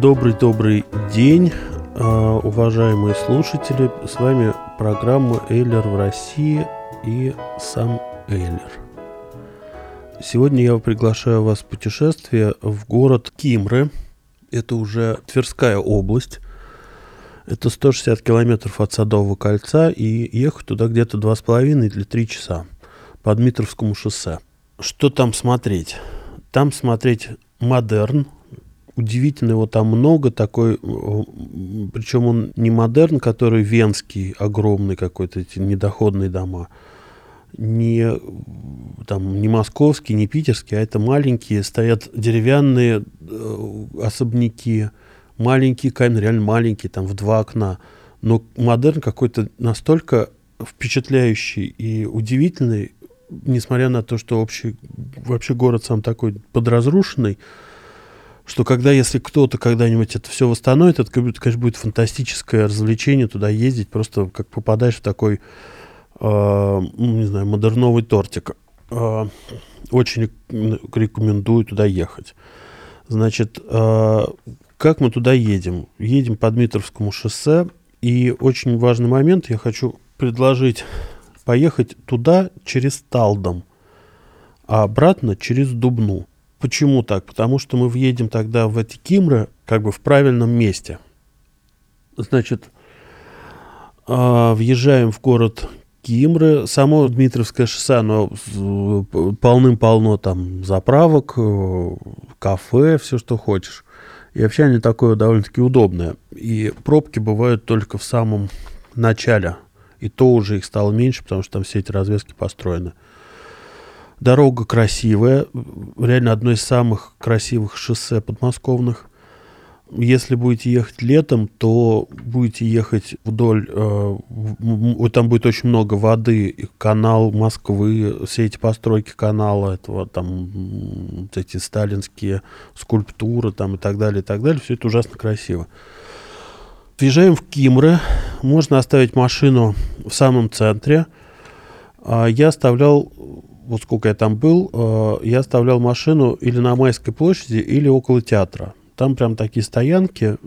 Добрый-добрый день, а, уважаемые слушатели. С вами программа «Эйлер в России» и сам Эйлер. Сегодня я приглашаю вас в путешествие в город Кимры. Это уже Тверская область. Это 160 километров от Садового кольца, и ехать туда где-то 2,5 или 3 часа по Дмитровскому шоссе. Что там смотреть? Там смотреть модерн, удивительно, его там много, такой, причем он не модерн, который венский, огромный какой-то, эти недоходные дома, не, там, не московский, не питерский, а это маленькие, стоят деревянные э, особняки, маленькие камеры, реально маленькие, там в два окна. Но модерн какой-то настолько впечатляющий и удивительный, несмотря на то, что общий, вообще город сам такой подразрушенный, что когда, если кто-то когда-нибудь это все восстановит, это, конечно, будет фантастическое развлечение туда ездить, просто как попадаешь в такой, э, ну, не знаю, модерновый тортик. Э, очень рекомендую туда ехать. Значит, э, как мы туда едем? Едем по Дмитровскому шоссе, и очень важный момент, я хочу предложить поехать туда через Талдом, а обратно через Дубну. Почему так? Потому что мы въедем тогда в эти Кимры как бы в правильном месте. Значит, э, въезжаем в город Кимры. Само Дмитровское шоссе, оно полным-полно там заправок, э, кафе, все, что хочешь. И вообще они такое довольно-таки удобное. И пробки бывают только в самом начале. И то уже их стало меньше, потому что там все эти развязки построены. Дорога красивая, реально одно из самых красивых шоссе подмосковных. Если будете ехать летом, то будете ехать вдоль, э, там будет очень много воды, канал Москвы, все эти постройки канала, этого там эти сталинские скульптуры там и так далее, и так далее, все это ужасно красиво. Въезжаем в Кимры, можно оставить машину в самом центре. А Я оставлял, вот сколько я там был, э, я оставлял машину или на Майской площади, или около театра. Там прям такие стоянки,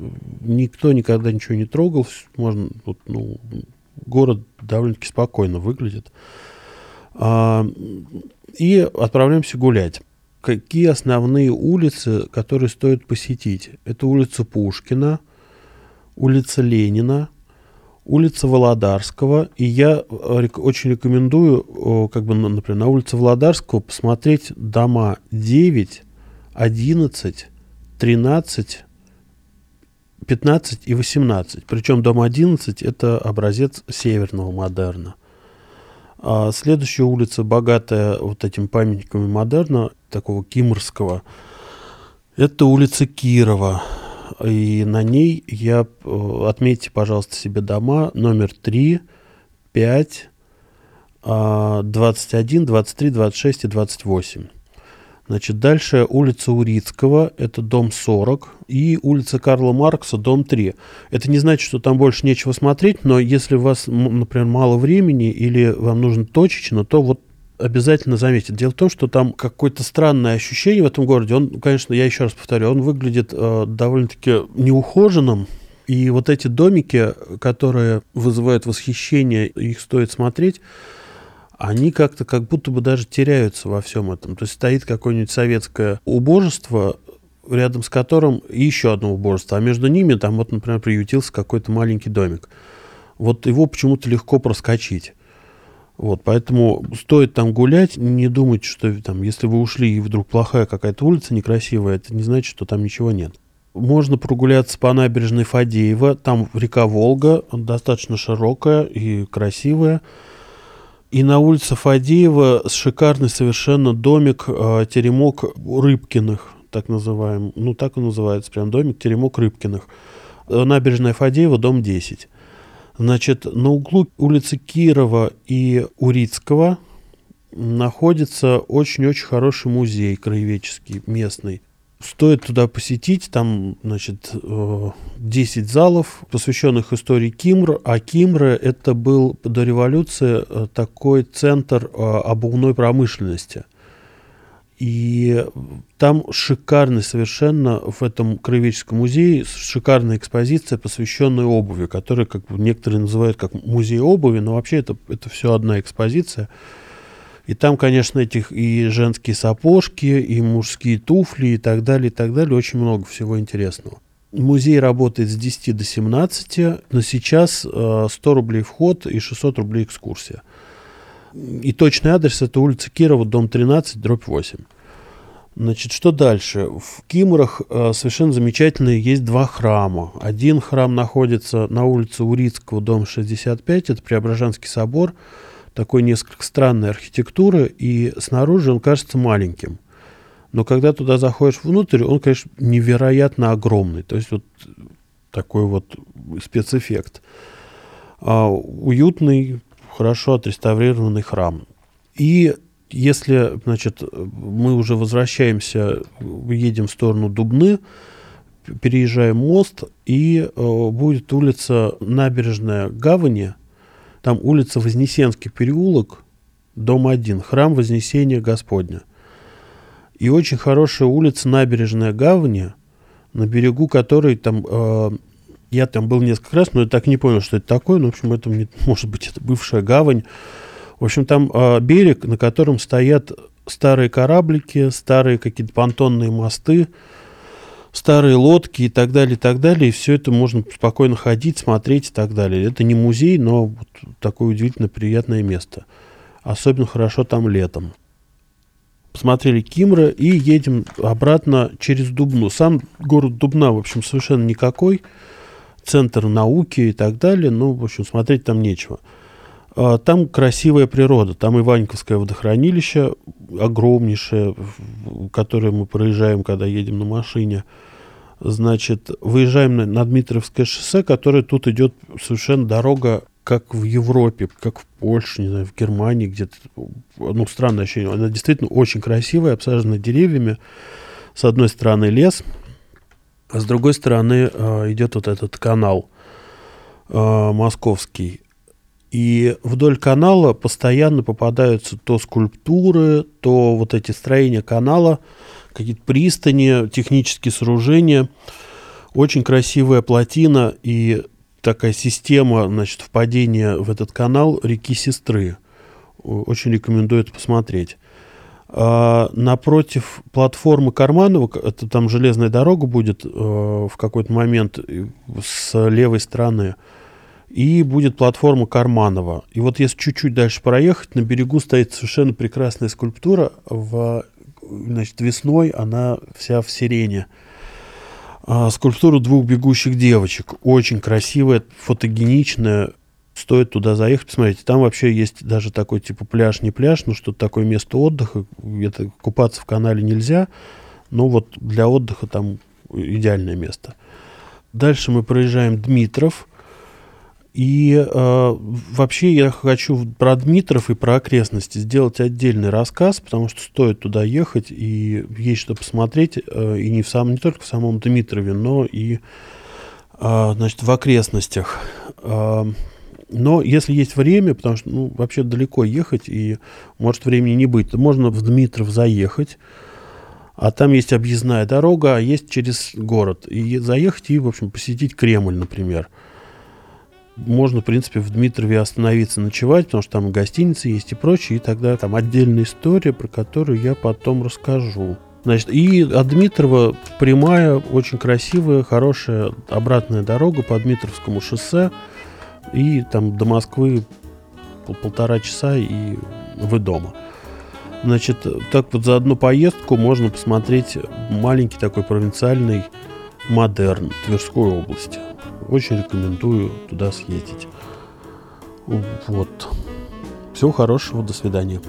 никто никогда ничего не трогал, можно, вот, ну, город довольно-таки спокойно выглядит. А, И отправляемся гулять. Какие основные улицы, которые стоит посетить? Это улица Пушкина, улица Ленина, улица Володарского. И я э, очень рекомендую, как бы, на- например, на улице Володарского посмотреть дома 9, 11, 13, 15 и 18. Причем дом 11 это образец северного модерна. А следующая улица, богатая вот этими памятниками модерна, такого кимрского, это улица Кирова. И на ней я, э, отметьте, пожалуйста, себе дома номер 3, 5, а, 21, 23, 26 и 28. Значит, дальше улица Урицкого, это дом 40, и улица Карла Маркса, дом 3. Это не значит, что там больше нечего смотреть, но если у вас, например, мало времени или вам нужно точечно, то вот обязательно заметьте. Дело в том, что там какое-то странное ощущение в этом городе. Он, конечно, я еще раз повторю, он выглядит э, довольно-таки неухоженным. И вот эти домики, которые вызывают восхищение, их стоит смотреть, они как-то как будто бы даже теряются во всем этом. То есть стоит какое-нибудь советское убожество, рядом с которым еще одно убожество, а между ними там вот, например, приютился какой-то маленький домик. Вот его почему-то легко проскочить. Вот, поэтому стоит там гулять, не думать, что там, если вы ушли и вдруг плохая какая-то улица некрасивая, это не значит, что там ничего нет. Можно прогуляться по набережной Фадеева, там река Волга, достаточно широкая и красивая. И на улице Фадеева шикарный совершенно домик, э, теремок Рыбкиных. так называемый, ну так и называется, прям домик Теремок Рыбкиных. Набережная Фадеева, дом 10. Значит, на углу улицы Кирова и Урицкого находится очень-очень хороший музей краеведческий, местный. Стоит туда посетить, там, значит, э, 10 залов, посвященных истории Кимр, а Кимры это был до революции э, такой центр э, обувной промышленности. И там шикарный совершенно в этом краеведческом музее шикарная экспозиция, посвященная обуви, которая, как некоторые называют как музей обуви, но вообще это, это все одна экспозиция. И там, конечно, этих и женские сапожки, и мужские туфли, и так далее, и так далее. Очень много всего интересного. Музей работает с 10 до 17, но сейчас э, 100 рублей вход и 600 рублей экскурсия. И точный адрес это улица Кирова, дом 13, дробь 8. Значит, что дальше? В Кимрах э, совершенно замечательные есть два храма. Один храм находится на улице Урицкого, дом 65, это Преображенский собор, такой несколько странной архитектуры, и снаружи он кажется маленьким. Но когда туда заходишь внутрь, он, конечно, невероятно огромный. То есть вот такой вот спецэффект. А, уютный, хорошо отреставрированный храм. И если, значит, мы уже возвращаемся, едем в сторону Дубны, переезжаем мост, и э, будет улица Набережная Гавани, там улица Вознесенский переулок, дом 1, храм Вознесения Господня. И очень хорошая улица Набережная Гавани, на берегу которой там э, я там был несколько раз, но я так не понял, что это такое. Ну, в общем, это может быть это бывшая гавань. В общем, там э, берег, на котором стоят старые кораблики, старые какие-то понтонные мосты, старые лодки и так далее, и так далее. И все это можно спокойно ходить, смотреть и так далее. Это не музей, но вот такое удивительно приятное место. Особенно хорошо там летом. Посмотрели Кимра и едем обратно через Дубну. Сам город Дубна, в общем, совершенно никакой. Центр науки и так далее. Ну, в общем, смотреть там нечего. А, там красивая природа. Там Иваньковское водохранилище огромнейшее, которое мы проезжаем, когда едем на машине. Значит, выезжаем на, на Дмитровское шоссе, которое тут идет совершенно дорога, как в Европе, как в Польше, не знаю, в Германии где-то. Ну, странное ощущение. Она действительно очень красивая, обсажена деревьями. С одной стороны лес, а с другой стороны э, идет вот этот канал э, московский. И вдоль канала постоянно попадаются то скульптуры, то вот эти строения канала, какие-то пристани, технические сооружения. Очень красивая плотина и такая система значит, впадения в этот канал реки Сестры. Очень рекомендую это посмотреть. А, напротив платформы Карманова, это там железная дорога будет э, в какой-то момент с левой стороны – и будет платформа Карманова. И вот если чуть-чуть дальше проехать, на берегу стоит совершенно прекрасная скульптура. В, значит, весной она вся в сирене. А, скульптура двух бегущих девочек. Очень красивая, фотогеничная. Стоит туда заехать, посмотрите. Там вообще есть даже такой типа пляж, не пляж, но что-то такое место отдыха. Это купаться в канале нельзя. Но вот для отдыха там идеальное место. Дальше мы проезжаем Дмитров – и э, вообще я хочу про Дмитров и про окрестности сделать отдельный рассказ, потому что стоит туда ехать и есть что посмотреть, э, и не, в самом, не только в самом Дмитрове, но и э, значит, в окрестностях. Э, но если есть время, потому что ну, вообще далеко ехать, и может времени не быть, то можно в Дмитров заехать, а там есть объездная дорога, а есть через город. И заехать и, в общем, посетить Кремль, например можно, в принципе, в Дмитрове остановиться, ночевать, потому что там гостиницы есть и прочее, и тогда там отдельная история, про которую я потом расскажу. Значит, и от Дмитрова прямая, очень красивая, хорошая обратная дорога по Дмитровскому шоссе, и там до Москвы пол полтора часа, и вы дома. Значит, так вот за одну поездку можно посмотреть маленький такой провинциальный модерн Тверской области. Очень рекомендую туда съездить. Вот. Всего хорошего, до свидания.